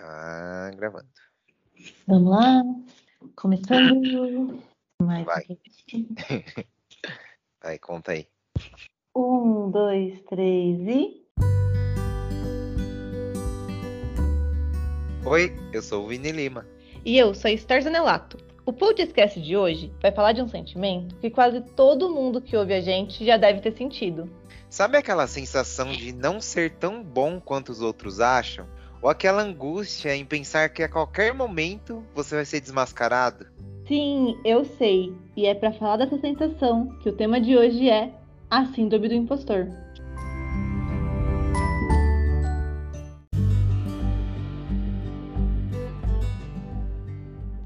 Tá gravando. Vamos lá. Começando. Mais Vai. um Aí, conta aí. Um, dois, três e. Oi, eu sou o Vini Lima. E eu sou a Esther Zanelato. O podcast de hoje vai falar de um sentimento que quase todo mundo que ouve a gente já deve ter sentido. Sabe aquela sensação de não ser tão bom quanto os outros acham? Ou aquela angústia em pensar que a qualquer momento você vai ser desmascarado? Sim, eu sei. E é para falar dessa sensação que o tema de hoje é a Síndrome do Impostor.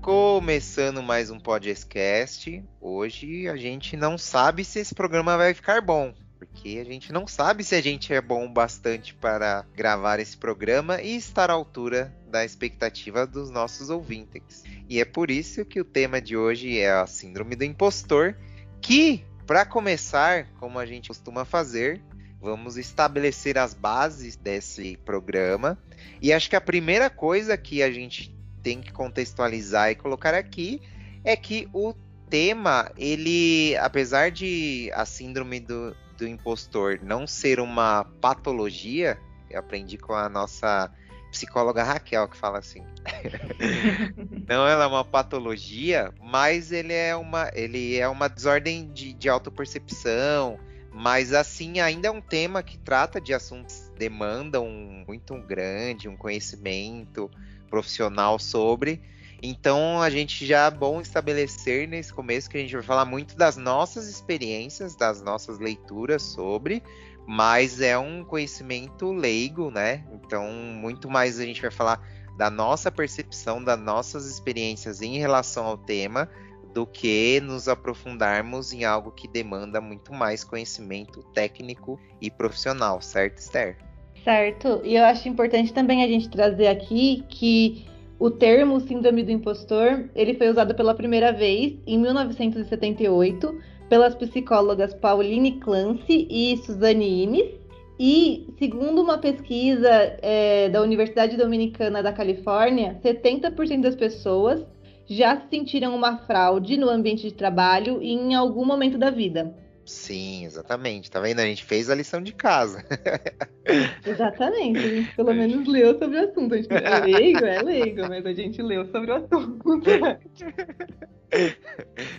Começando mais um podcast. Hoje a gente não sabe se esse programa vai ficar bom, porque a gente não sabe se a gente é bom bastante para gravar esse programa e estar à altura da expectativa dos nossos ouvintes. E é por isso que o tema de hoje é a Síndrome do Impostor, que, para começar, como a gente costuma fazer, vamos estabelecer as bases desse programa. E acho que a primeira coisa que a gente tem que contextualizar e colocar aqui é que o tema, ele, apesar de a síndrome do, do impostor não ser uma patologia, eu aprendi com a nossa psicóloga Raquel que fala assim. não ela é uma patologia, mas ele é uma, ele é uma desordem de, de autopercepção, mas assim ainda é um tema que trata de assuntos que demandam muito grande, um conhecimento profissional sobre. Então a gente já é bom estabelecer nesse começo que a gente vai falar muito das nossas experiências, das nossas leituras sobre, mas é um conhecimento leigo, né? Então muito mais a gente vai falar da nossa percepção, das nossas experiências em relação ao tema, do que nos aprofundarmos em algo que demanda muito mais conhecimento técnico e profissional, certo, Esther? Certo. E eu acho importante também a gente trazer aqui que o termo síndrome do impostor, ele foi usado pela primeira vez em 1978 pelas psicólogas Pauline Clancy e Suzanne Imes. E, segundo uma pesquisa é, da Universidade Dominicana da Califórnia, 70% das pessoas já sentiram uma fraude no ambiente de trabalho em algum momento da vida. Sim, exatamente. Tá vendo? A gente fez a lição de casa. Exatamente. A gente pelo menos leu sobre o assunto. A gente é leigo, é leigo, mas a gente leu sobre o assunto.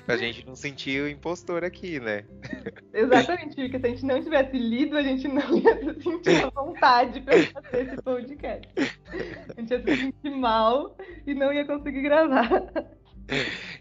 pra gente não sentir o impostor aqui, né? Exatamente, porque se a gente não tivesse lido, a gente não ia sentir a vontade pra fazer esse podcast. A gente ia se sentir mal e não ia conseguir gravar.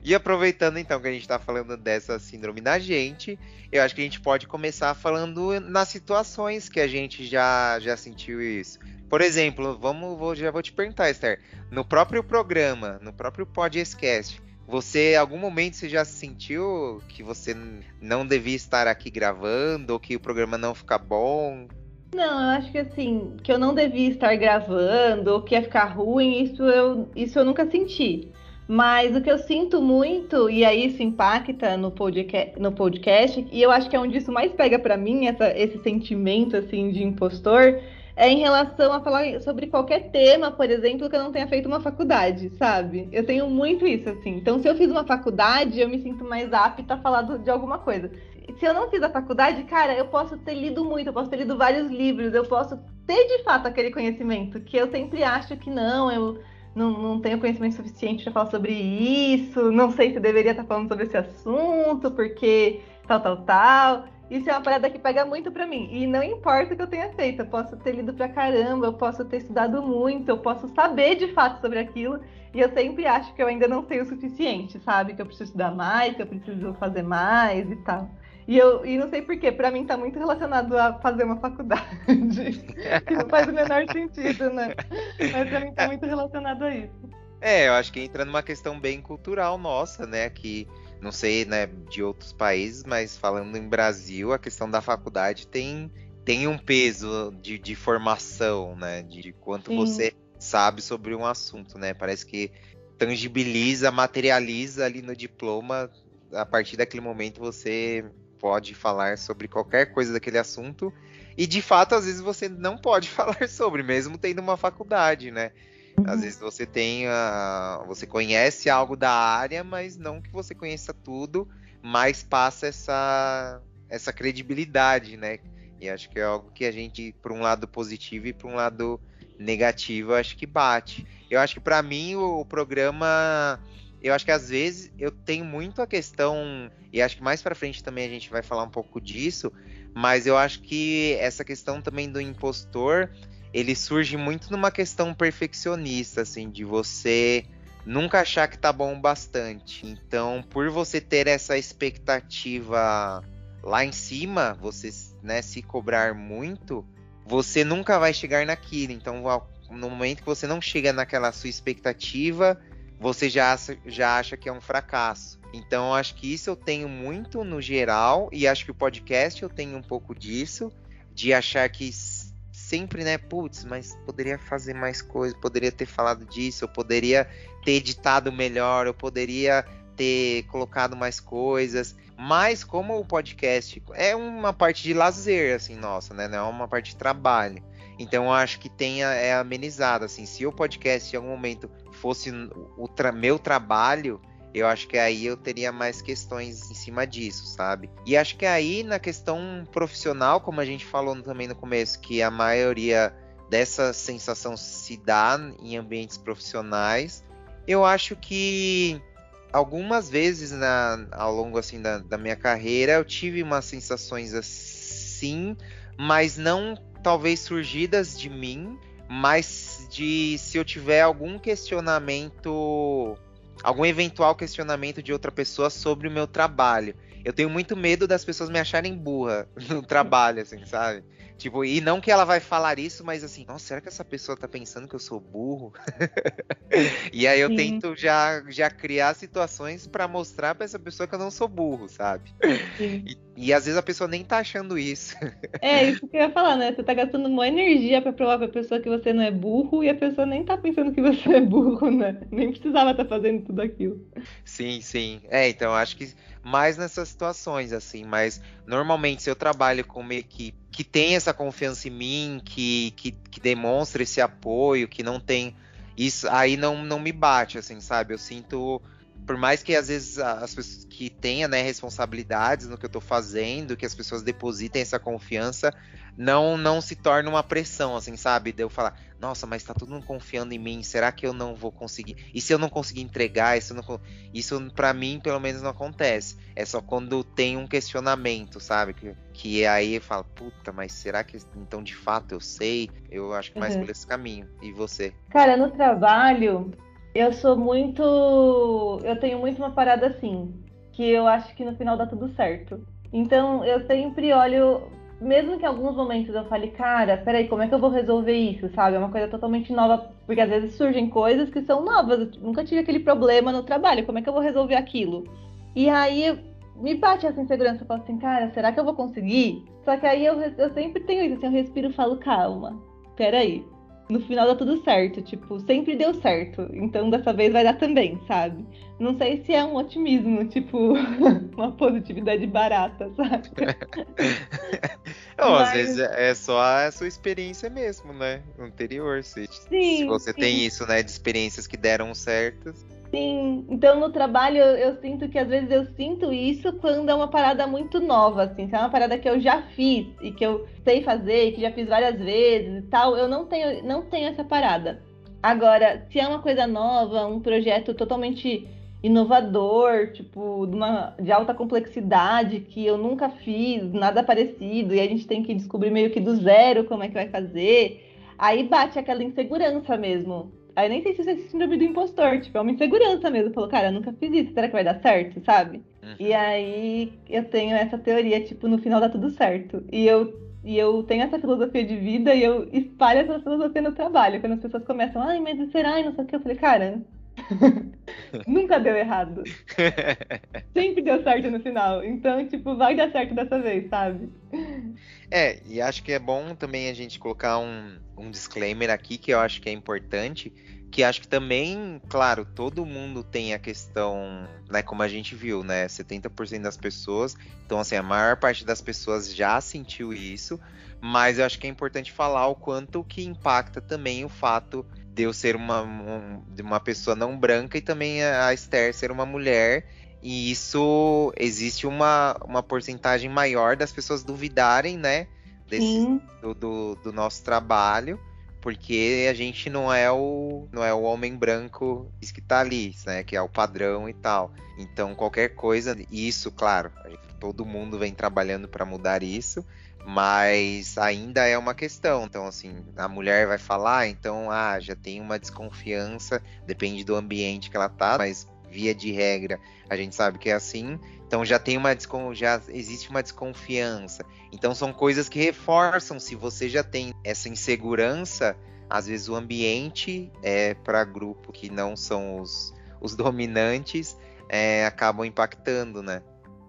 E aproveitando então que a gente está falando dessa síndrome na gente, eu acho que a gente pode começar falando nas situações que a gente já, já sentiu isso. Por exemplo, vamos, vou, já vou te perguntar, Esther, no próprio programa, no próprio podcast, você, em algum momento, você já sentiu que você não devia estar aqui gravando ou que o programa não fica bom? Não, eu acho que assim, que eu não devia estar gravando ou que ia ficar ruim, isso eu, isso eu nunca senti. Mas o que eu sinto muito, e aí isso impacta no podcast, no podcast e eu acho que é onde isso mais pega para mim, essa, esse sentimento assim de impostor, é em relação a falar sobre qualquer tema, por exemplo, que eu não tenha feito uma faculdade, sabe? Eu tenho muito isso, assim. Então, se eu fiz uma faculdade, eu me sinto mais apta a falar de alguma coisa. Se eu não fiz a faculdade, cara, eu posso ter lido muito, eu posso ter lido vários livros, eu posso ter de fato aquele conhecimento, que eu sempre acho que não, eu não, não tenho conhecimento suficiente para falar sobre isso, não sei se deveria estar falando sobre esse assunto, porque tal, tal, tal. Isso é uma parada que pega muito para mim. E não importa o que eu tenha feito, eu posso ter lido pra caramba, eu posso ter estudado muito, eu posso saber de fato sobre aquilo, e eu sempre acho que eu ainda não sei o suficiente, sabe? Que eu preciso estudar mais, que eu preciso fazer mais e tal. E eu e não sei porquê, para mim tá muito relacionado a fazer uma faculdade. que não faz o menor sentido, né? Mas pra mim tá muito relacionado a isso. É, eu acho que entra numa questão bem cultural nossa, né? Que não sei, né, de outros países, mas falando em Brasil, a questão da faculdade tem, tem um peso de, de formação, né? De, de quanto Sim. você sabe sobre um assunto, né? Parece que tangibiliza, materializa ali no diploma. A partir daquele momento você pode falar sobre qualquer coisa daquele assunto. E de fato, às vezes você não pode falar sobre, mesmo tendo uma faculdade, né? Uhum. Às vezes você tem a, você conhece algo da área, mas não que você conheça tudo, mas passa essa essa credibilidade, né? E acho que é algo que a gente, por um lado positivo e por um lado negativo, acho que bate. Eu acho que para mim o, o, programa, eu acho que às vezes eu tenho muito a questão e acho que mais para frente também a gente vai falar um pouco disso, mas eu acho que essa questão também do impostor, ele surge muito numa questão perfeccionista, assim, de você nunca achar que tá bom bastante. Então, por você ter essa expectativa lá em cima, você né, se cobrar muito, você nunca vai chegar naquilo. Então, no momento que você não chega naquela sua expectativa, você já, já acha que é um fracasso. Então, acho que isso eu tenho muito no geral, e acho que o podcast eu tenho um pouco disso, de achar que sempre, né, putz, mas poderia fazer mais coisas, poderia ter falado disso, eu poderia ter editado melhor, eu poderia ter colocado mais coisas. Mas como o podcast é uma parte de lazer, assim, nossa, né? Não é uma parte de trabalho. Então eu acho que tenha é amenizado, assim. Se o podcast em algum momento fosse o tra meu trabalho, eu acho que aí eu teria mais questões em cima disso, sabe? E acho que aí na questão profissional, como a gente falou também no começo, que a maioria dessa sensação se dá em ambientes profissionais, eu acho que algumas vezes na, ao longo assim da, da minha carreira eu tive umas sensações assim, mas não talvez surgidas de mim, mas de se eu tiver algum questionamento, algum eventual questionamento de outra pessoa sobre o meu trabalho. Eu tenho muito medo das pessoas me acharem burra no trabalho, assim, sabe? Tipo, e não que ela vai falar isso, mas assim, nossa, será que essa pessoa tá pensando que eu sou burro? e aí eu Sim. tento já, já criar situações para mostrar para essa pessoa que eu não sou burro, sabe? E, e, às vezes a pessoa nem tá achando isso. é, isso que eu ia falar, né? Você tá gastando uma energia para provar pra pessoa que você não é burro e a pessoa nem tá pensando que você é burro, né? Nem precisava estar tá fazendo tudo aquilo. Sim, sim. É, então acho que mais nessas situações, assim, mas normalmente se eu trabalho com uma equipe que tem essa confiança em mim, que, que, que demonstra esse apoio, que não tem. Isso aí não, não me bate, assim, sabe? Eu sinto por mais que às vezes as pessoas que tenha né, responsabilidades no que eu estou fazendo, que as pessoas depositem essa confiança, não não se torna uma pressão, assim, sabe? De eu falar, nossa, mas tá todo mundo confiando em mim, será que eu não vou conseguir? E se eu não conseguir entregar, isso não isso para mim pelo menos não acontece. É só quando tem um questionamento, sabe? Que, que aí eu falo, puta, mas será que então de fato eu sei? Eu acho que mais uhum. por esse caminho. E você? Cara, no trabalho, eu sou muito. Eu tenho muito uma parada assim, que eu acho que no final dá tudo certo. Então eu sempre olho, mesmo que em alguns momentos eu fale, cara, peraí, como é que eu vou resolver isso, sabe? É uma coisa totalmente nova, porque às vezes surgem coisas que são novas. Eu nunca tive aquele problema no trabalho, como é que eu vou resolver aquilo? E aí me bate essa insegurança, eu falo assim, cara, será que eu vou conseguir? Só que aí eu, eu sempre tenho isso, assim, eu respiro e falo, calma, peraí, no final dá tudo certo, tipo, sempre deu certo, então dessa vez vai dar também, sabe? Não sei se é um otimismo, tipo, uma positividade barata, sabe? Não, Mas... às vezes é só a sua experiência mesmo, né? Anterior. Se, sim, se você sim. tem isso, né, de experiências que deram certas. Sim, então no trabalho eu, eu, sinto que às vezes eu sinto isso quando é uma parada muito nova, assim, se é uma parada que eu já fiz e que eu sei fazer, que já fiz várias vezes e tal, eu não tenho, não tenho essa parada. Agora, se é uma coisa nova, um projeto totalmente inovador, tipo, de, uma, de alta complexidade, que eu nunca fiz, nada parecido, e a gente tem que descobrir meio que do zero como é que vai fazer, aí bate aquela insegurança mesmo Aí nem sei se isso é síndrome do impostor, tipo, é uma insegurança mesmo. Falou, cara, eu nunca fiz isso, será que vai dar certo, sabe? Uhum. E aí eu tenho essa teoria, tipo, no final dá tudo certo. E eu, e eu tenho essa filosofia de vida e eu espalho essa filosofia no trabalho. Quando as pessoas começam, ai, mas será? E não sei o que, eu falei, cara, nunca deu errado. Sempre deu certo no final. Então, tipo, vai dar certo dessa vez, sabe? É, e acho que é bom também a gente colocar um, um disclaimer aqui que eu acho que é importante, que acho que também, claro, todo mundo tem a questão, né, como a gente viu, né, 70% das pessoas, então assim, a maior parte das pessoas já sentiu isso, mas eu acho que é importante falar o quanto que impacta também o fato de eu ser uma, um, uma pessoa não branca e também a Esther ser uma mulher, e isso existe uma, uma porcentagem maior das pessoas duvidarem, né, desse, do, do, do nosso trabalho, porque a gente não é o não é o homem branco que está ali, né, que é o padrão e tal. Então qualquer coisa, isso, claro, todo mundo vem trabalhando para mudar isso, mas ainda é uma questão. Então assim, a mulher vai falar, então ah, já tem uma desconfiança, depende do ambiente que ela tá, mas via de regra, a gente sabe que é assim. Então já tem uma já existe uma desconfiança. Então são coisas que reforçam se você já tem essa insegurança, às vezes o ambiente é para grupo que não são os, os dominantes é, acabam impactando, né?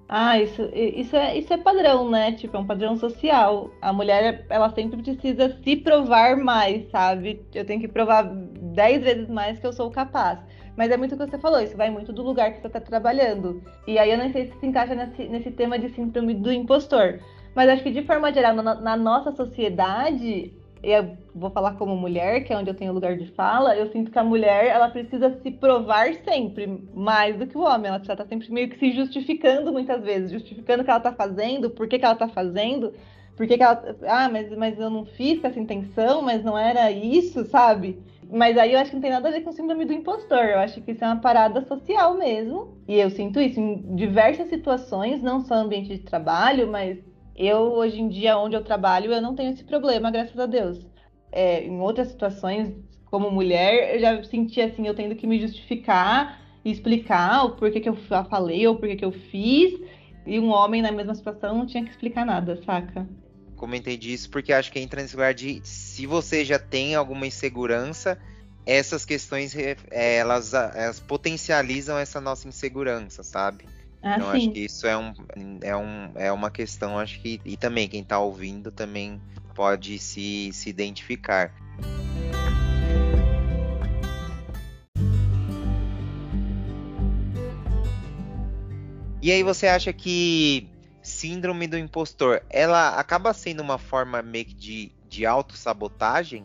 Ah, isso, isso, é, isso é padrão, né? Tipo, é um padrão social. A mulher, ela sempre precisa se provar mais, sabe? Eu tenho que provar dez vezes mais que eu sou capaz. Mas é muito o que você falou, isso vai muito do lugar que você está trabalhando. E aí eu não sei se se encaixa nesse, nesse tema de síndrome do impostor. Mas acho que de forma geral, na, na nossa sociedade, eu vou falar como mulher, que é onde eu tenho lugar de fala, eu sinto que a mulher ela precisa se provar sempre mais do que o homem. Ela está sempre meio que se justificando muitas vezes, justificando o que ela está fazendo, por que, que ela está fazendo, por que, que ela. Ah, mas, mas eu não fiz com essa intenção, mas não era isso, sabe? Mas aí eu acho que não tem nada a ver com o síndrome do impostor. Eu acho que isso é uma parada social mesmo. E eu sinto isso em diversas situações, não só ambiente de trabalho, mas eu, hoje em dia, onde eu trabalho, eu não tenho esse problema, graças a Deus. É, em outras situações, como mulher, eu já senti assim, eu tendo que me justificar e explicar o porquê que eu falei ou porquê que eu fiz. E um homem na mesma situação não tinha que explicar nada, saca? comentei disso porque acho que entra nesse lugar de se você já tem alguma insegurança, essas questões é, elas, elas potencializam essa nossa insegurança, sabe? Ah, então sim. acho que isso é, um, é, um, é uma questão, acho que. E também quem está ouvindo também pode se, se identificar. E aí você acha que síndrome do impostor, ela acaba sendo uma forma meio que de, de autossabotagem?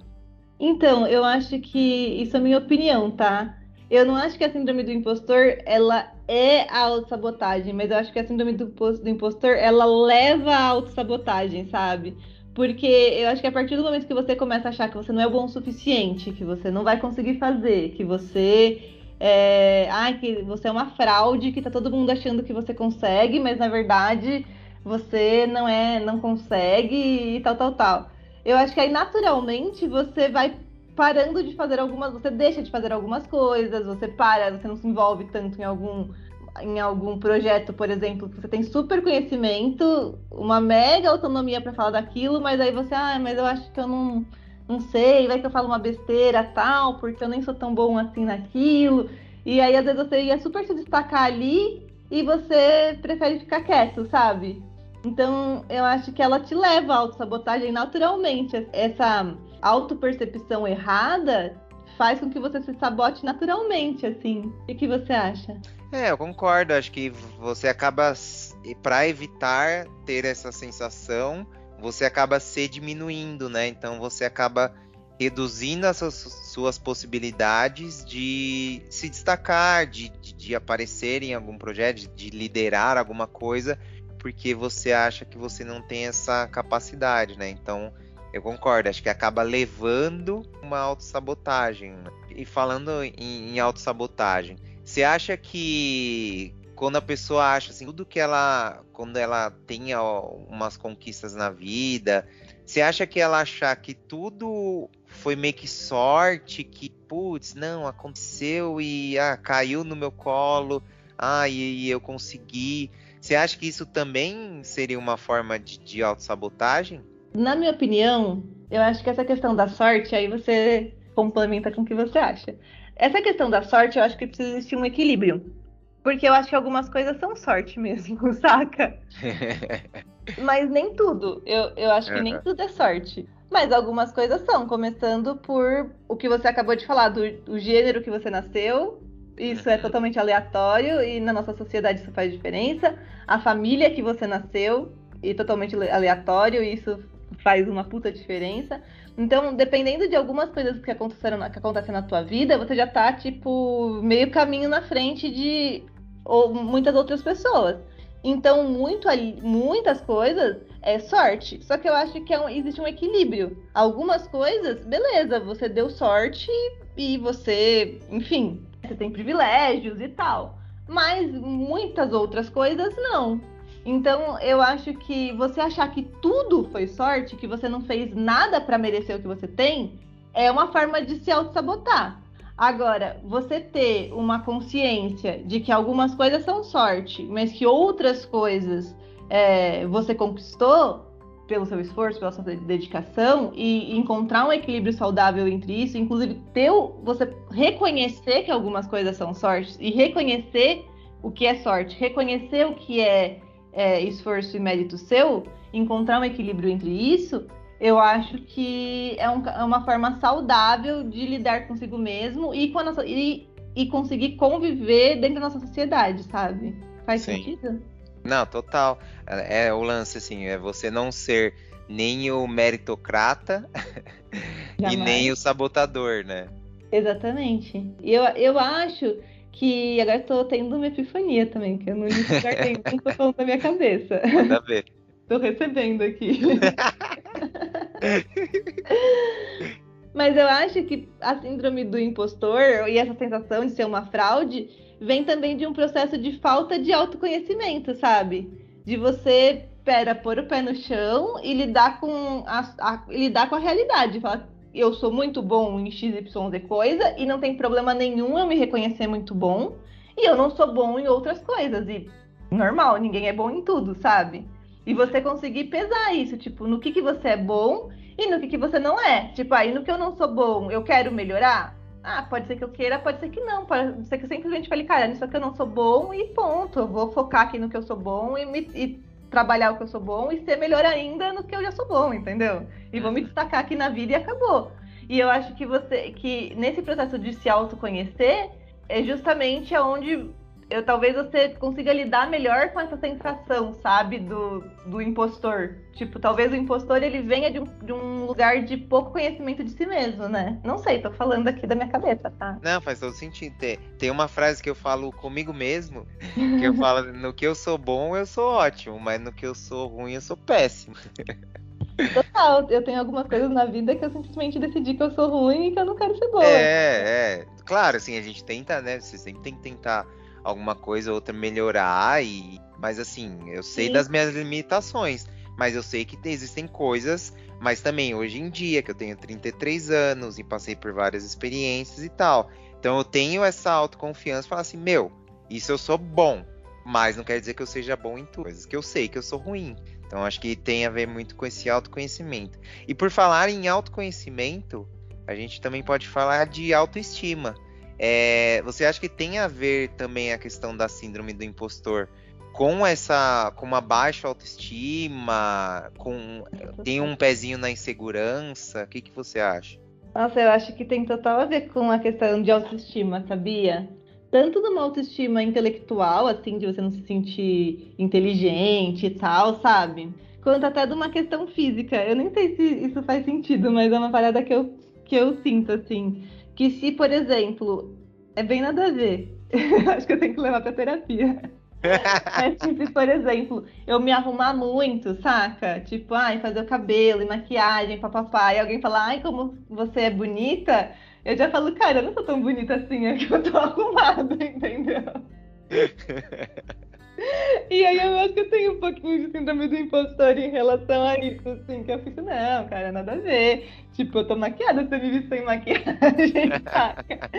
Então, eu acho que isso é a minha opinião, tá? Eu não acho que a síndrome do impostor, ela é a autossabotagem, mas eu acho que a síndrome do, do impostor, ela leva à autossabotagem, sabe? Porque eu acho que a partir do momento que você começa a achar que você não é bom o suficiente, que você não vai conseguir fazer, que você é, ai, que você é uma fraude, que tá todo mundo achando que você consegue, mas na verdade você não é, não consegue e tal, tal, tal. Eu acho que aí naturalmente você vai parando de fazer algumas, você deixa de fazer algumas coisas, você para, você não se envolve tanto em algum em algum projeto, por exemplo, que você tem super conhecimento, uma mega autonomia para falar daquilo, mas aí você, ah, mas eu acho que eu não não sei, vai que eu falo uma besteira tal, porque eu nem sou tão bom assim naquilo. E aí às vezes você ia super se destacar ali e você prefere ficar quieto, sabe? Então, eu acho que ela te leva à autossabotagem naturalmente. Essa autopercepção errada faz com que você se sabote naturalmente, assim. O que você acha? É, eu concordo. Acho que você acaba, para evitar ter essa sensação, você acaba se diminuindo, né? Então você acaba reduzindo as suas possibilidades de se destacar, de, de, de aparecer em algum projeto, de liderar alguma coisa, porque você acha que você não tem essa capacidade, né? Então, eu concordo, acho que acaba levando uma autossabotagem. Né? E falando em, em autossabotagem, você acha que quando a pessoa acha assim, tudo que ela. Quando ela tem umas conquistas na vida, você acha que ela achar que tudo foi meio que sorte, que, putz, não, aconteceu e ah, caiu no meu colo, ah, e, e eu consegui. Você acha que isso também seria uma forma de, de autossabotagem? Na minha opinião, eu acho que essa questão da sorte, aí você complementa com o que você acha. Essa questão da sorte, eu acho que precisa existir um equilíbrio. Porque eu acho que algumas coisas são sorte mesmo, saca? Mas nem tudo. Eu, eu acho que nem tudo é sorte. Mas algumas coisas são, começando por o que você acabou de falar, do, do gênero que você nasceu. Isso é totalmente aleatório e na nossa sociedade isso faz diferença. A família que você nasceu e totalmente aleatório, e isso faz uma puta diferença. Então, dependendo de algumas coisas que aconteceram que acontecem na tua vida, você já tá, tipo, meio caminho na frente de ou, muitas outras pessoas. Então, muito muitas coisas é sorte. Só que eu acho que é um, existe um equilíbrio. Algumas coisas, beleza, você deu sorte e você, enfim, você tem privilégios e tal. Mas muitas outras coisas não. Então, eu acho que você achar que tudo foi sorte, que você não fez nada para merecer o que você tem, é uma forma de se auto-sabotar. Agora, você ter uma consciência de que algumas coisas são sorte, mas que outras coisas é, você conquistou pelo seu esforço, pela sua dedicação e encontrar um equilíbrio saudável entre isso, inclusive ter você reconhecer que algumas coisas são sorte e reconhecer o que é sorte, reconhecer o que é, é esforço e mérito seu, encontrar um equilíbrio entre isso, eu acho que é, um, é, uma forma saudável de lidar consigo mesmo e, com nossa, e, e conseguir conviver dentro da nossa sociedade, sabe? Faz Sim. sentido? Não, total. É, é o lance, assim, é você não ser nem o meritocrata e nem o sabotador, né? Exatamente. Eu, eu acho que agora estou tendo uma epifania também, que eu não guardei, não tô falando da minha cabeça. Manda ver. Tô recebendo aqui. Mas eu acho que a síndrome do impostor e essa sensação de ser uma fraude vem também de um processo de falta de autoconhecimento, sabe? De você, pera, pôr o pé no chão e lidar com a, a lidar com a realidade. Falar, eu sou muito bom em XYZ coisa e não tem problema nenhum eu me reconhecer muito bom. E eu não sou bom em outras coisas. E normal, ninguém é bom em tudo, sabe? E você conseguir pesar isso, tipo, no que, que você é bom e no que, que você não é. Tipo, aí no que eu não sou bom, eu quero melhorar? Ah, pode ser que eu queira, pode ser que não. Pode ser que eu simplesmente fale, cara, nisso aqui eu não sou bom e ponto. Eu vou focar aqui no que eu sou bom e, me, e trabalhar o que eu sou bom e ser melhor ainda no que eu já sou bom, entendeu? E vou me destacar aqui na vida e acabou. E eu acho que você, que nesse processo de se autoconhecer, é justamente aonde eu talvez você consiga lidar melhor com essa sensação, sabe, do, do impostor. Tipo, talvez o impostor ele venha de um, de um lugar de pouco conhecimento de si mesmo, né? Não sei, tô falando aqui da minha cabeça, tá? Não, faz todo sentido. Tem, tem uma frase que eu falo comigo mesmo, que eu falo, no que eu sou bom, eu sou ótimo, mas no que eu sou ruim, eu sou péssimo. Total, eu tenho algumas coisas na vida que eu simplesmente decidi que eu sou ruim e que eu não quero ser boa. É, é. Claro, assim, a gente tenta, né? Você sempre tem que tentar alguma coisa ou outra melhorar e mas assim, eu sei Sim. das minhas limitações, mas eu sei que existem coisas, mas também hoje em dia que eu tenho 33 anos e passei por várias experiências e tal. Então eu tenho essa autoconfiança, falar assim, meu, isso eu sou bom, mas não quer dizer que eu seja bom em tudo, coisas que eu sei que eu sou ruim. Então acho que tem a ver muito com esse autoconhecimento. E por falar em autoconhecimento, a gente também pode falar de autoestima. É, você acha que tem a ver também a questão da síndrome do impostor com essa, com uma baixa autoestima, com tem um pezinho na insegurança? O que, que você acha? Nossa, eu acho que tem total a ver com a questão de autoestima, sabia? Tanto numa autoestima intelectual, assim, de você não se sentir inteligente e tal, sabe? Quanto até de uma questão física. Eu nem sei se isso faz sentido, mas é uma parada que eu, que eu sinto, assim que se, por exemplo, é bem nada a ver. Acho que eu tenho que levar pra terapia. Mas, tipo, por exemplo, eu me arrumar muito, saca? Tipo, ai, fazer o cabelo e maquiagem, papapá, e alguém falar, ai, como você é bonita, eu já falo, cara, eu não sou tão bonita assim, é que eu tô arrumada, entendeu? E aí eu acho que eu tenho um pouquinho de síndrome do impostor em relação a isso, assim, que eu fico, não, cara, nada a ver. Tipo, eu tô maquiada, você me viu sem maquiagem, saca?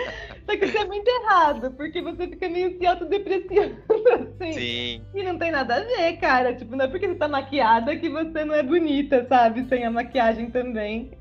Só que isso é muito errado, porque você fica meio se autodepreciando, assim. Sim. E não tem nada a ver, cara. Tipo, não é porque você tá maquiada que você não é bonita, sabe? Sem a maquiagem também.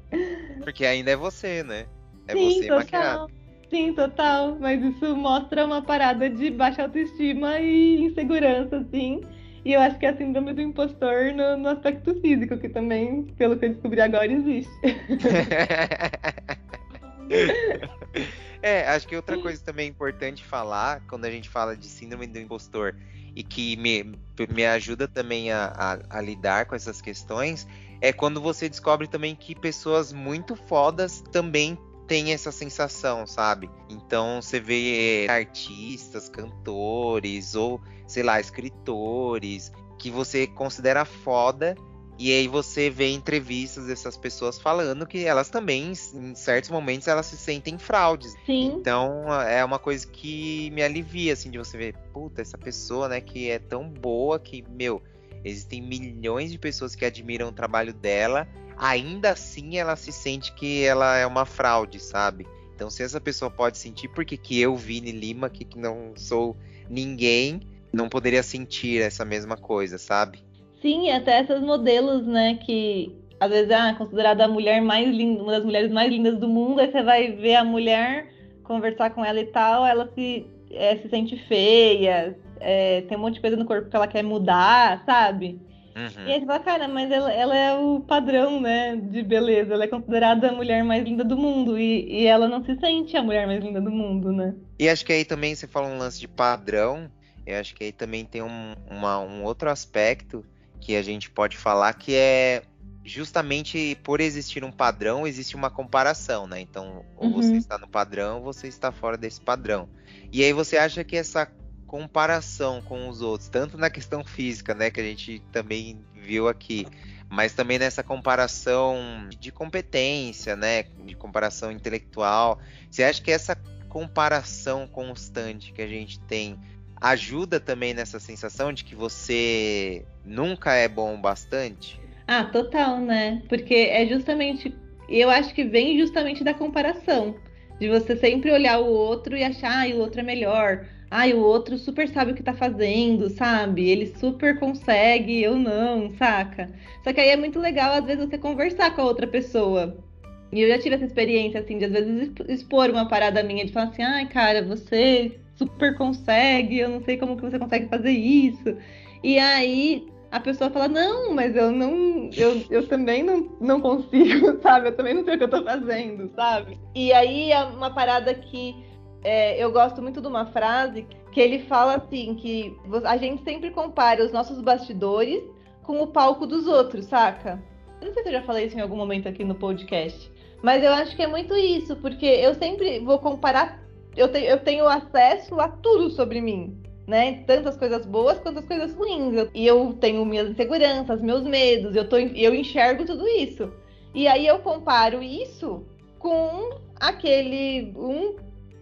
Porque ainda é você, né? É Sim, você total. maquiada. Sim, total. Mas isso mostra uma parada de baixa autoestima e insegurança, assim. E eu acho que é a síndrome do impostor no, no aspecto físico, que também, pelo que eu descobri agora, existe. é, acho que outra coisa também importante falar, quando a gente fala de síndrome do impostor, e que me, me ajuda também a, a, a lidar com essas questões, é quando você descobre também que pessoas muito fodas também têm essa sensação, sabe? Então você vê artistas, cantores ou, sei lá, escritores que você considera foda e aí você vê entrevistas dessas pessoas falando que elas também, em certos momentos, elas se sentem fraudes. Sim. Então é uma coisa que me alivia, assim, de você ver, puta, essa pessoa, né, que é tão boa que, meu, existem milhões de pessoas que admiram o trabalho dela, ainda assim ela se sente que ela é uma fraude, sabe? Então se essa pessoa pode sentir, por que, que eu, Vini Lima, que não sou ninguém, não poderia sentir essa mesma coisa, sabe? Sim, até essas modelos, né, que às vezes é ah, considerada a mulher mais linda, uma das mulheres mais lindas do mundo, aí você vai ver a mulher, conversar com ela e tal, ela se, é, se sente feia, é, tem um monte de coisa no corpo que ela quer mudar, sabe? Uhum. E aí você fala, cara, mas ela, ela, é o padrão, né, de beleza, ela é considerada a mulher mais linda do mundo, e, e ela não se sente a mulher mais linda do mundo, né? E acho que aí também você fala um lance de padrão, eu acho que aí também tem um, uma, um outro aspecto, que a gente pode falar que é justamente por existir um padrão, existe uma comparação, né? Então, ou uhum. você está no padrão, ou você está fora desse padrão. E aí você acha que essa comparação com os outros, tanto na questão física, né, que a gente também viu aqui, mas também nessa comparação de competência, né, de comparação intelectual, você acha que essa comparação constante que a gente tem ajuda também nessa sensação de que você nunca é bom bastante? Ah, total, né? Porque é justamente. Eu acho que vem justamente da comparação. De você sempre olhar o outro e achar, ah, o outro é melhor. Ah, o outro super sabe o que tá fazendo, sabe? Ele super consegue, eu não, saca? Só que aí é muito legal, às vezes, você conversar com a outra pessoa. E eu já tive essa experiência, assim, de às vezes expor uma parada minha, de falar assim, ai, cara, você super consegue, eu não sei como que você consegue fazer isso. E aí a pessoa fala, não, mas eu não, eu, eu também não, não consigo, sabe? Eu também não sei o que eu tô fazendo, sabe? E aí é uma parada que é, eu gosto muito de uma frase que ele fala assim, que a gente sempre compara os nossos bastidores com o palco dos outros, saca? Eu não sei se eu já falei isso em algum momento aqui no podcast, mas eu acho que é muito isso, porque eu sempre vou comparar eu, te, eu tenho acesso a tudo sobre mim, né? Tanto as coisas boas quanto as coisas ruins. Eu, e eu tenho minhas inseguranças, meus medos, eu, tô, eu enxergo tudo isso. E aí eu comparo isso com aquele um,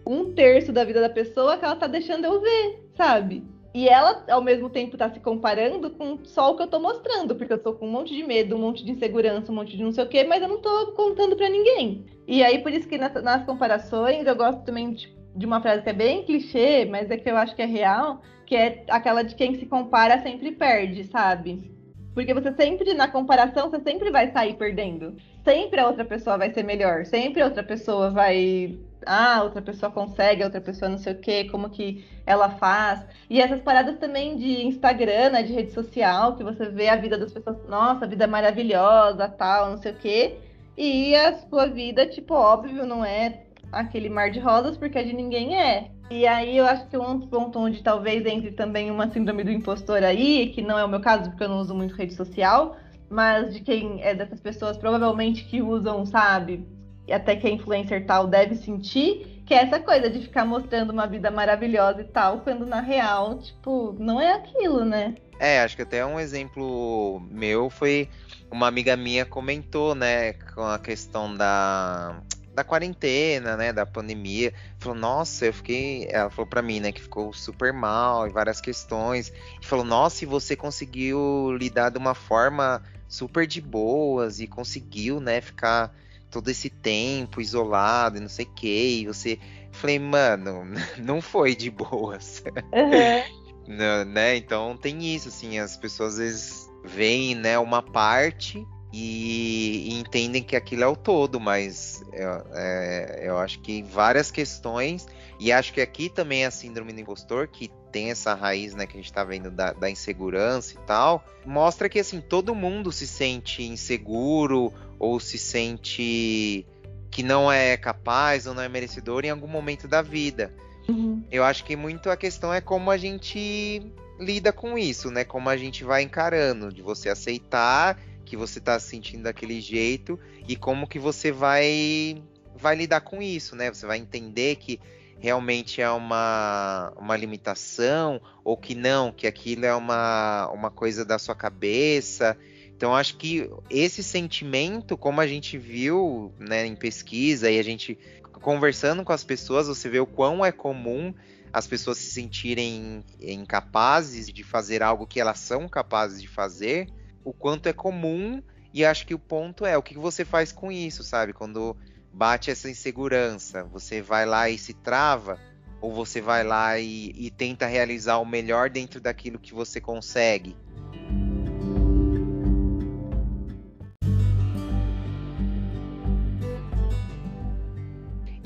um terço da vida da pessoa que ela tá deixando eu ver, sabe? E ela, ao mesmo tempo, tá se comparando com só o que eu tô mostrando, porque eu tô com um monte de medo, um monte de insegurança, um monte de não sei o quê, mas eu não tô contando para ninguém. E aí, por isso que nas, nas comparações, eu gosto também de de uma frase que é bem clichê, mas é que eu acho que é real, que é aquela de quem se compara sempre perde, sabe? Porque você sempre, na comparação, você sempre vai sair perdendo. Sempre a outra pessoa vai ser melhor. Sempre a outra pessoa vai. Ah, outra pessoa consegue, outra pessoa não sei o quê, como que ela faz. E essas paradas também de Instagram, né, de rede social, que você vê a vida das pessoas, nossa, vida é maravilhosa, tal, não sei o quê. E a sua vida, tipo, óbvio, não é aquele mar de rosas, porque a de ninguém é. E aí eu acho que um ponto onde talvez entre também uma síndrome do impostor aí, que não é o meu caso, porque eu não uso muito rede social, mas de quem é dessas pessoas provavelmente que usam, sabe, até que é influencer tal deve sentir, que é essa coisa de ficar mostrando uma vida maravilhosa e tal, quando na real, tipo, não é aquilo, né? É, acho que até um exemplo meu foi uma amiga minha comentou, né, com a questão da da quarentena, né, da pandemia. Falou, nossa, eu fiquei. Ela falou para mim, né, que ficou super mal e várias questões. E falou, nossa, e você conseguiu lidar de uma forma super de boas e conseguiu, né, ficar todo esse tempo isolado e não sei o que. E você. Falei, mano, não foi de boas. Uhum. né? Então tem isso, assim, as pessoas às vezes veem, né, uma parte e, e entendem que aquilo é o todo, mas eu, é, eu acho que várias questões, e acho que aqui também é a síndrome do impostor, que tem essa raiz, né, que a gente tá vendo da, da, insegurança e tal, mostra que, assim, todo mundo se sente inseguro ou se sente que não é capaz ou não é merecedor em algum momento da vida. Uhum. Eu acho que muito a questão é como a gente lida com isso, né? Como a gente vai encarando, de você aceitar que você tá se sentindo daquele jeito e como que você vai vai lidar com isso, né? Você vai entender que realmente é uma, uma limitação ou que não, que aquilo é uma, uma coisa da sua cabeça. Então acho que esse sentimento, como a gente viu né, em pesquisa e a gente conversando com as pessoas, você vê o quão é comum as pessoas se sentirem incapazes de fazer algo que elas são capazes de fazer, o quanto é comum. E acho que o ponto é o que você faz com isso, sabe? Quando bate essa insegurança, você vai lá e se trava, ou você vai lá e, e tenta realizar o melhor dentro daquilo que você consegue.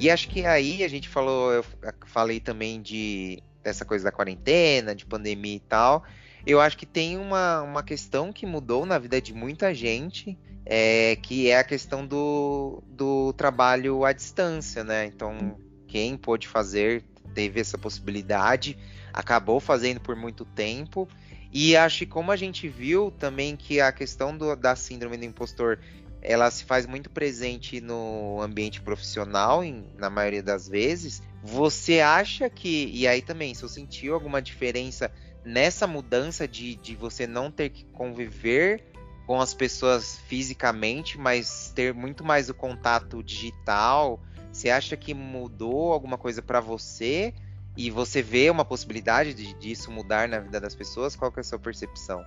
E acho que aí a gente falou, eu falei também de dessa coisa da quarentena, de pandemia e tal. Eu acho que tem uma, uma questão que mudou na vida de muita gente, é, que é a questão do, do trabalho à distância, né? Então, quem pôde fazer teve essa possibilidade, acabou fazendo por muito tempo. E acho que como a gente viu também que a questão do, da síndrome do impostor ela se faz muito presente no ambiente profissional, em, na maioria das vezes. Você acha que, e aí também, se eu sentiu alguma diferença nessa mudança de, de você não ter que conviver com as pessoas fisicamente, mas ter muito mais o contato digital, você acha que mudou alguma coisa para você? E você vê uma possibilidade de, disso mudar na vida das pessoas? Qual que é a sua percepção?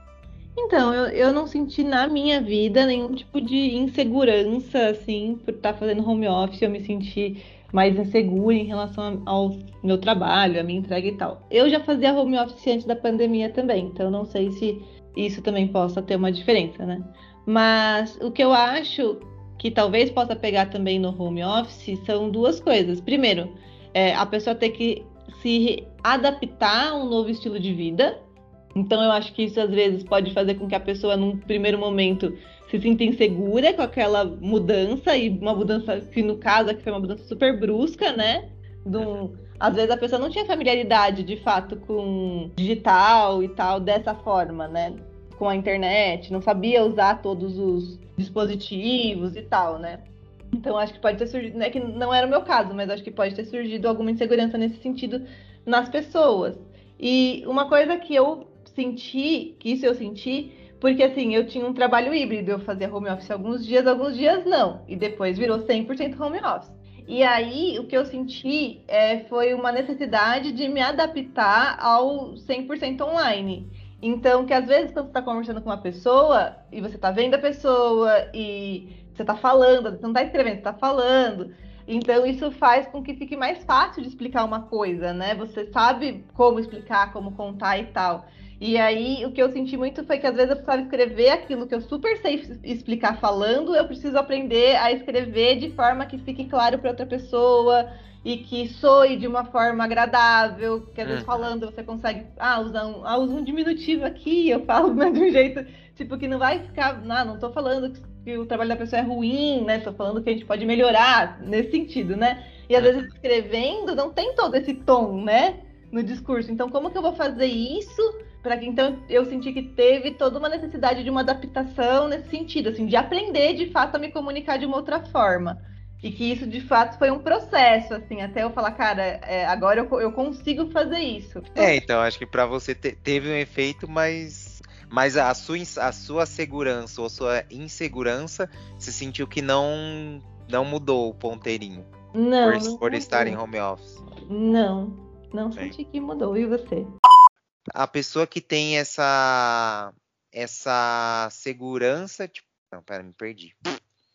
Então, eu, eu não senti na minha vida nenhum tipo de insegurança, assim, por estar fazendo home office, eu me senti mais insegura em relação ao meu trabalho, a minha entrega e tal. Eu já fazia home office antes da pandemia também, então não sei se isso também possa ter uma diferença, né? Mas o que eu acho que talvez possa pegar também no home office são duas coisas. Primeiro, é, a pessoa ter que se adaptar a um novo estilo de vida, então eu acho que isso às vezes pode fazer com que a pessoa, num primeiro momento, se sinta insegura com aquela mudança, e uma mudança que no caso aqui foi uma mudança super brusca, né? Do, às vezes a pessoa não tinha familiaridade de fato com digital e tal dessa forma, né? Com a internet, não sabia usar todos os dispositivos e tal, né? Então acho que pode ter surgido, né, que não era o meu caso, mas acho que pode ter surgido alguma insegurança nesse sentido nas pessoas. E uma coisa que eu senti, que isso eu senti, porque assim, eu tinha um trabalho híbrido, eu fazia home office alguns dias, alguns dias não, e depois virou 100% home office. E aí, o que eu senti é, foi uma necessidade de me adaptar ao 100% online. Então, que às vezes, quando você está conversando com uma pessoa, e você está vendo a pessoa, e você está falando, você não está escrevendo, está falando, então isso faz com que fique mais fácil de explicar uma coisa, né? Você sabe como explicar, como contar e tal. E aí, o que eu senti muito foi que às vezes eu precisava escrever aquilo que eu super sei explicar falando, eu preciso aprender a escrever de forma que fique claro para outra pessoa e que soe de uma forma agradável, que às vezes uhum. falando você consegue, ah, usar um, ah, usa um diminutivo aqui, eu falo mas de um jeito, tipo, que não vai ficar, não, não tô falando que o trabalho da pessoa é ruim, né, tô falando que a gente pode melhorar nesse sentido, né, e às vezes escrevendo não tem todo esse tom, né, no discurso, então como que eu vou fazer isso para que então eu senti que teve toda uma necessidade de uma adaptação nesse sentido, assim, de aprender de fato a me comunicar de uma outra forma. E que isso de fato foi um processo, assim, até eu falar, cara, é, agora eu, eu, consigo fazer isso. É, então, acho que para você te, teve um efeito, mas, mas a, sua, a sua segurança ou a sua insegurança se sentiu que não, não mudou o ponteirinho. Não. Por, não por estar em home office. Não, não senti que mudou. E você? A pessoa que tem essa essa segurança, tipo, não, pera, me perdi.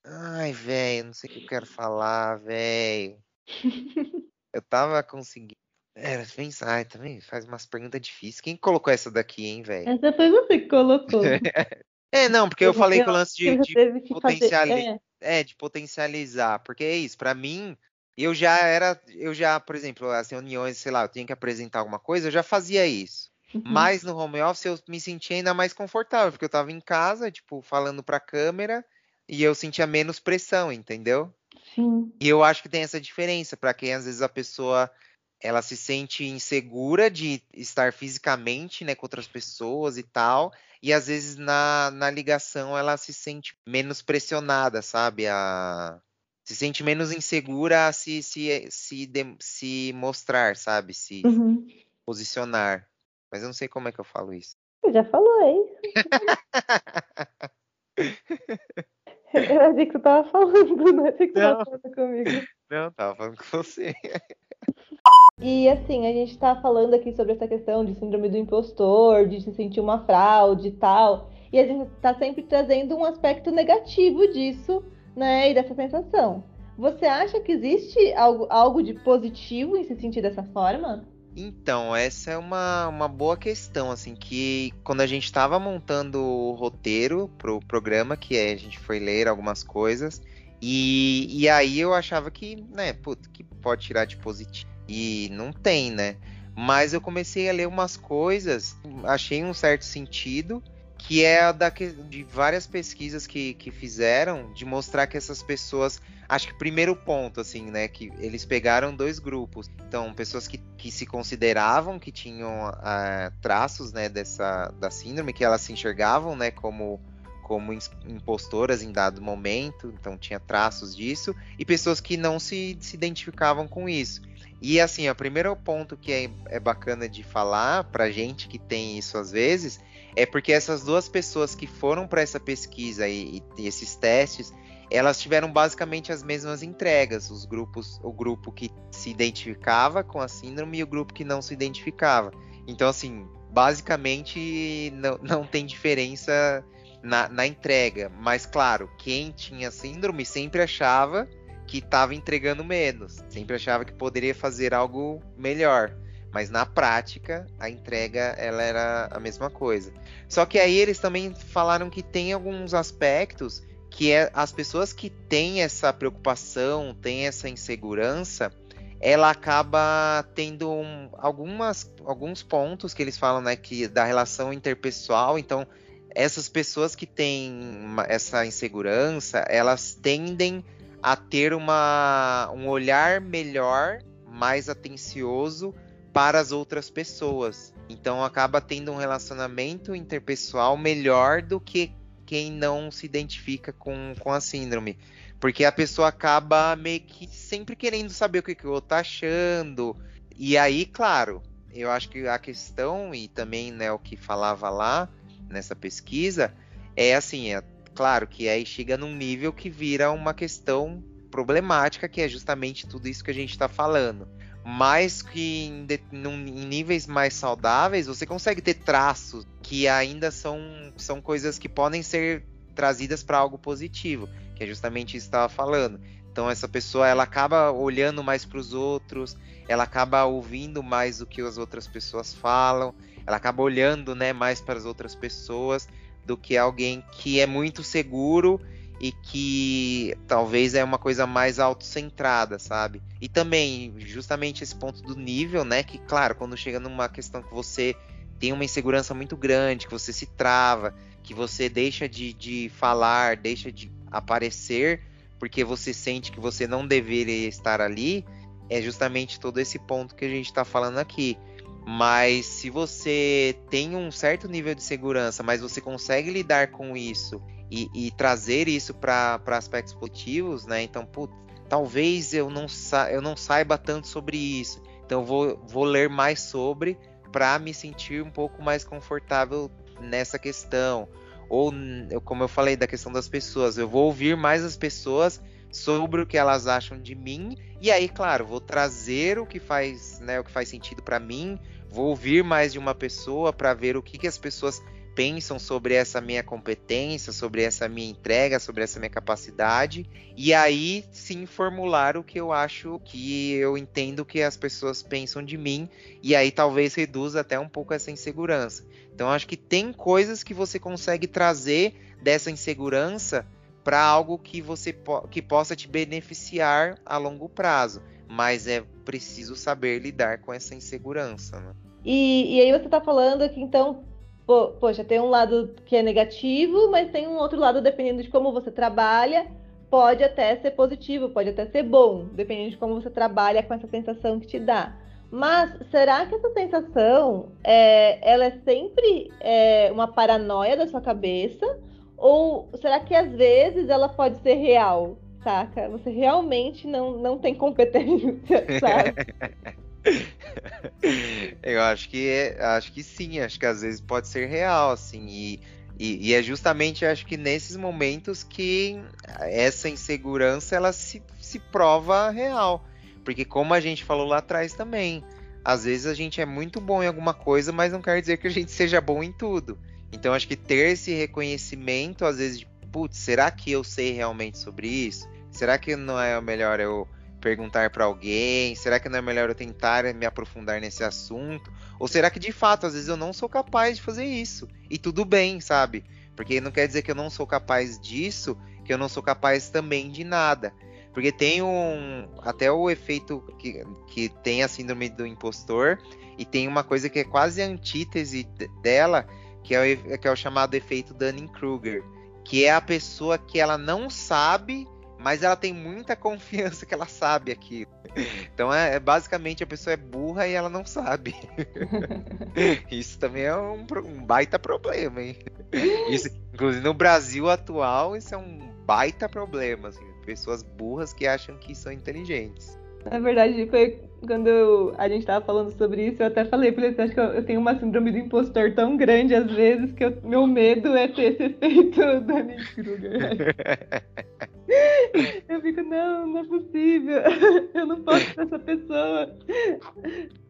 Ai, velho, não sei o que eu quero falar, velho. eu tava conseguindo. Era pensar, ai, também faz umas perguntas difíceis. Quem colocou essa daqui, hein, velho? Essa foi você que colocou. É, não, porque eu falei com o lance de, de potencializar. É. é, de potencializar. Porque é isso, para mim, eu já era, eu já, por exemplo, as reuniões, sei lá, eu tinha que apresentar alguma coisa, eu já fazia isso. Uhum. Mas no home office eu me sentia ainda mais confortável, porque eu tava em casa, tipo, falando pra câmera, e eu sentia menos pressão, entendeu? Sim. E eu acho que tem essa diferença, para quem às vezes a pessoa ela se sente insegura de estar fisicamente né, com outras pessoas e tal, e às vezes na, na ligação ela se sente menos pressionada, sabe? A, se sente menos insegura a se, se, se, de, se mostrar, sabe? Se uhum. posicionar. Mas eu não sei como é que eu falo isso. Você já falou, hein? eu achei que você tava falando, não achei que você não. tava falando comigo. Não, tava falando com você. E assim, a gente está falando aqui sobre essa questão de síndrome do impostor, de se sentir uma fraude e tal. E a gente está sempre trazendo um aspecto negativo disso, né? E dessa sensação. Você acha que existe algo, algo de positivo em se sentir dessa forma? Então, essa é uma, uma boa questão, assim, que quando a gente estava montando o roteiro pro programa, que é, a gente foi ler algumas coisas, e, e aí eu achava que, né, puto, que pode tirar de positivo. E não tem, né? Mas eu comecei a ler umas coisas, achei um certo sentido, que é da, de várias pesquisas que, que fizeram, de mostrar que essas pessoas. Acho que primeiro ponto, assim, né? Que eles pegaram dois grupos. Então, pessoas que, que se consideravam que tinham uh, traços, né, dessa da síndrome, que elas se enxergavam, né, como como impostoras em dado momento, então tinha traços disso, e pessoas que não se, se identificavam com isso. E assim, o primeiro ponto que é, é bacana de falar pra gente que tem isso às vezes é porque essas duas pessoas que foram para essa pesquisa e, e, esses testes, elas tiveram basicamente as mesmas entregas, os grupos, o grupo que se identificava com a síndrome e o grupo que não se identificava. Então, assim, basicamente não, não tem diferença na, na entrega. Mas, claro, quem tinha síndrome sempre achava que estava entregando menos, sempre achava que poderia fazer algo melhor, mas na prática a entrega ela era a mesma coisa. Só que aí eles também falaram que tem alguns aspectos que é as pessoas que têm essa preocupação, têm essa insegurança, ela acaba tendo um, algumas, alguns pontos que eles falam né, que da relação interpessoal. Então, essas pessoas que têm essa insegurança, elas tendem a ter uma, um olhar melhor, mais atencioso para as outras pessoas. Então acaba tendo um relacionamento interpessoal melhor do que quem não se identifica com, com a síndrome. Porque a pessoa acaba meio que sempre querendo saber o que, que o outro tá achando. E aí, claro, eu acho que a questão, e também né, o que falava lá nessa pesquisa, é assim, é, Claro que aí chega num nível que vira uma questão problemática, que é justamente tudo isso que a gente está falando. Mas que em, de, num, em, níveis mais saudáveis, você consegue ter traços que ainda são, são coisas que podem ser trazidas para algo positivo, que é justamente isso que estava falando. Então essa pessoa ela acaba olhando mais para os outros, ela acaba ouvindo mais o que as outras pessoas falam, ela acaba olhando né, mais para as outras pessoas do que alguém que é muito seguro e que talvez é uma coisa mais autocentrada, sabe? E também, justamente esse ponto do nível, né? Que, claro, quando chega numa questão que você tem uma insegurança muito grande, que você se trava, que você deixa de, de falar, deixa de aparecer, porque você sente que você não deveria estar ali, é justamente todo esse ponto que a gente está falando aqui. Mas se você tem um certo nível de segurança, mas você consegue lidar com isso e, e trazer isso para aspectos positivos, né? Então, putz, talvez eu não, eu não saiba tanto sobre isso. Então, vou, vou ler mais sobre para me sentir um pouco mais confortável nessa questão. Ou, como eu falei da questão das pessoas, eu vou ouvir mais as pessoas sobre o que elas acham de mim. E aí, claro, vou trazer o que faz, né, o que faz sentido para mim, vou ouvir mais de uma pessoa para ver o que, que as pessoas pensam sobre essa minha competência, sobre essa minha entrega, sobre essa minha capacidade, e aí sim formular o que eu acho que eu entendo que as pessoas pensam de mim, e aí talvez reduza até um pouco essa insegurança. Então acho que tem coisas que você consegue trazer dessa insegurança para algo que você po que possa te beneficiar a longo prazo, mas é preciso saber lidar com essa insegurança. Né? E, e aí você está falando que então po, poxa, tem um lado que é negativo, mas tem um outro lado, dependendo de como você trabalha, pode até ser positivo, pode até ser bom, dependendo de como você trabalha com essa sensação que te dá. Mas será que essa sensação é, ela é sempre é, uma paranoia da sua cabeça? Ou será que às vezes ela pode ser real? Saca? Você realmente não, não tem competência, sabe? Eu acho que é, acho que sim, acho que às vezes pode ser real, assim, e, e, e, é justamente acho que nesses momentos que essa insegurança ela se, se prova real. Porque como a gente falou lá atrás também, às vezes a gente é muito bom em alguma coisa, mas não quer dizer que a gente seja bom em tudo. Então acho que ter esse reconhecimento, às vezes, de, putz, será que eu sei realmente sobre isso? Será que não é melhor eu perguntar para alguém? Será que não é melhor eu tentar me aprofundar nesse assunto? Ou será que de fato, às vezes eu não sou capaz de fazer isso? E tudo bem, sabe? Porque não quer dizer que eu não sou capaz disso, que eu não sou capaz também de nada. Porque tem um. Até o efeito que, que tem a síndrome do impostor, e tem uma coisa que é quase antítese dela, que é o, que é o chamado efeito Dunning-Kruger. Que é a pessoa que ela não sabe mas ela tem muita confiança que ela sabe aquilo. Então é, é basicamente a pessoa é burra e ela não sabe. isso também é um, um, baita problema, hein? Isso, inclusive no Brasil atual, isso é um baita problema, assim, pessoas burras que acham que são inteligentes. Na verdade, foi quando a gente estava falando sobre isso, eu até falei para ele, acho que eu, tenho uma síndrome do impostor tão grande às vezes que eu, meu medo é ter esse efeito Danny Kruger. eu fico, não, não é possível. Eu não posso ser essa pessoa.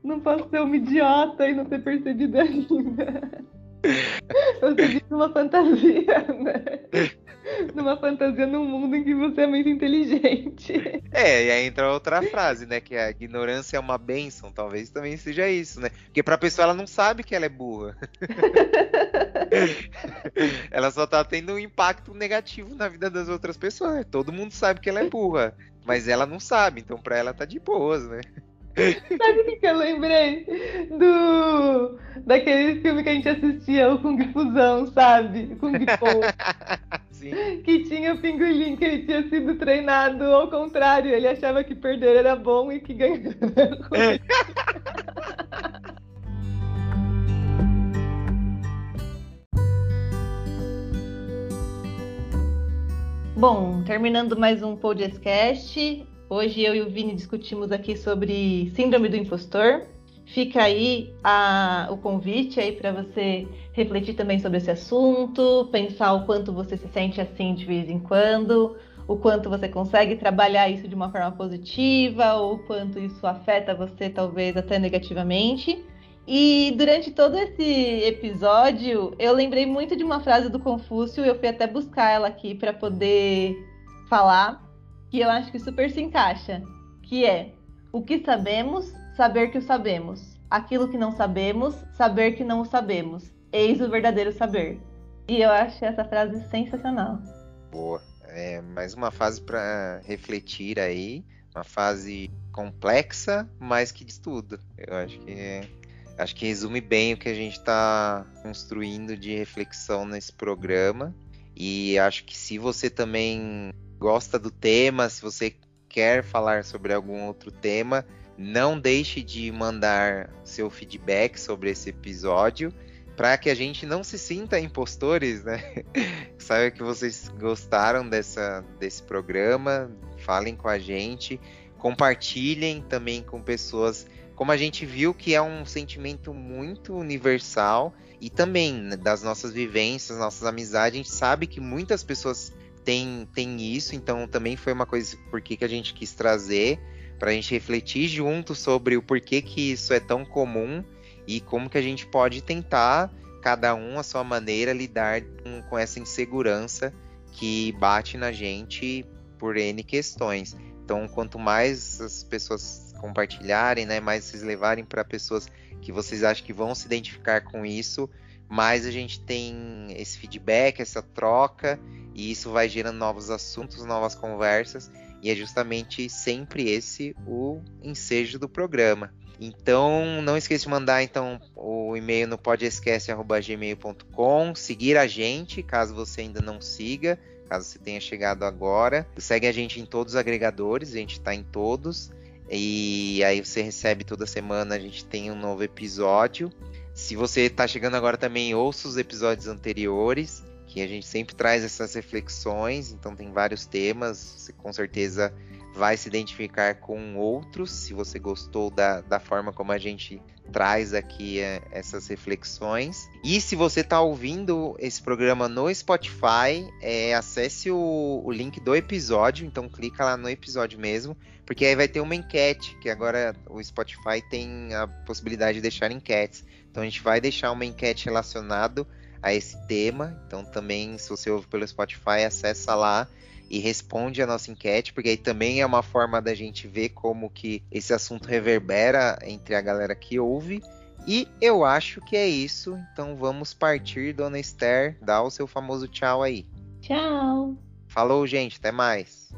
Não posso ser uma idiota e não ter percebido ainda. Você vive uma fantasia, né? Numa fantasia num mundo em que você é muito inteligente. É, e aí entra outra frase, né? Que a ignorância é uma bênção. Talvez também seja isso, né? Porque pra pessoa ela não sabe que ela é burra. ela só tá tendo um impacto negativo na vida das outras pessoas. Todo mundo sabe que ela é burra. Mas ela não sabe, então pra ela tá de boas, né? Sabe o que, eu lembrei? Do. Daquele filme que a gente assistia, o Kung Fusão, sabe? Kung Po. Sim. Que tinha o pinguim que ele tinha sido treinado ao contrário. Ele achava que perder era bom e que ganhar era ruim. Bom, terminando mais um podcast, Hoje eu e o Vini discutimos aqui sobre síndrome do impostor. Fica aí a, o convite aí para você refletir também sobre esse assunto, pensar o quanto você se sente assim de vez em quando, o quanto você consegue trabalhar isso de uma forma positiva, ou o quanto isso afeta você talvez até negativamente. E durante todo esse episódio, eu lembrei muito de uma frase do Confúcio, eu fui até buscar ela aqui para poder falar, que eu acho que super se encaixa, que é o que sabemos, saber que o sabemos. Aquilo que não sabemos, saber que não o sabemos. Eis o verdadeiro saber. E eu acho essa frase sensacional. Boa. É mais uma fase para refletir aí, uma fase complexa, mas que de tudo. Eu acho que é, acho que resume bem o que a gente está construindo de reflexão nesse programa. E acho que se você também gosta do tema, se você quer falar sobre algum outro tema, não deixe de mandar seu feedback sobre esse episódio para que a gente não se sinta impostores, né? Saiba que vocês gostaram dessa, desse programa, falem com a gente, compartilhem também com pessoas, como a gente viu que é um sentimento muito universal e também das nossas vivências, nossas amizades, a gente sabe que muitas pessoas tem, tem isso, então também foi uma coisa por que a gente quis trazer para a gente refletir junto sobre o porquê que isso é tão comum e como que a gente pode tentar cada um a sua maneira lidar com, com essa insegurança que bate na gente por N questões. Então, quanto mais as pessoas compartilharem, né, mais vocês levarem para pessoas que vocês acham que vão se identificar com isso, mais a gente tem esse feedback, essa troca, e isso vai gerando novos assuntos, novas conversas, e é justamente sempre esse o ensejo do programa. Então, não esqueça de mandar então o e-mail no podcast@gmail.com, seguir a gente, caso você ainda não siga, caso você tenha chegado agora. Segue a gente em todos os agregadores, a gente está em todos. E aí você recebe toda semana, a gente tem um novo episódio. Se você está chegando agora também, ouça os episódios anteriores, que a gente sempre traz essas reflexões, então tem vários temas, você com certeza vai se identificar com outros, se você gostou da, da forma como a gente traz aqui é, essas reflexões. E se você está ouvindo esse programa no Spotify, é, acesse o, o, link do episódio, então clica lá no episódio mesmo, porque aí vai ter uma enquete, que agora o Spotify tem a possibilidade de deixar enquetes. Então a gente vai deixar uma enquete relacionado a esse tema. Então também, se você ouve pelo Spotify, acessa lá e responde a nossa enquete, porque aí também é uma forma da gente ver como que esse assunto reverbera entre a galera que ouve. E eu acho que é isso. Então vamos partir, dona Esther, dá o seu famoso tchau aí. Tchau. Falou, gente, até mais.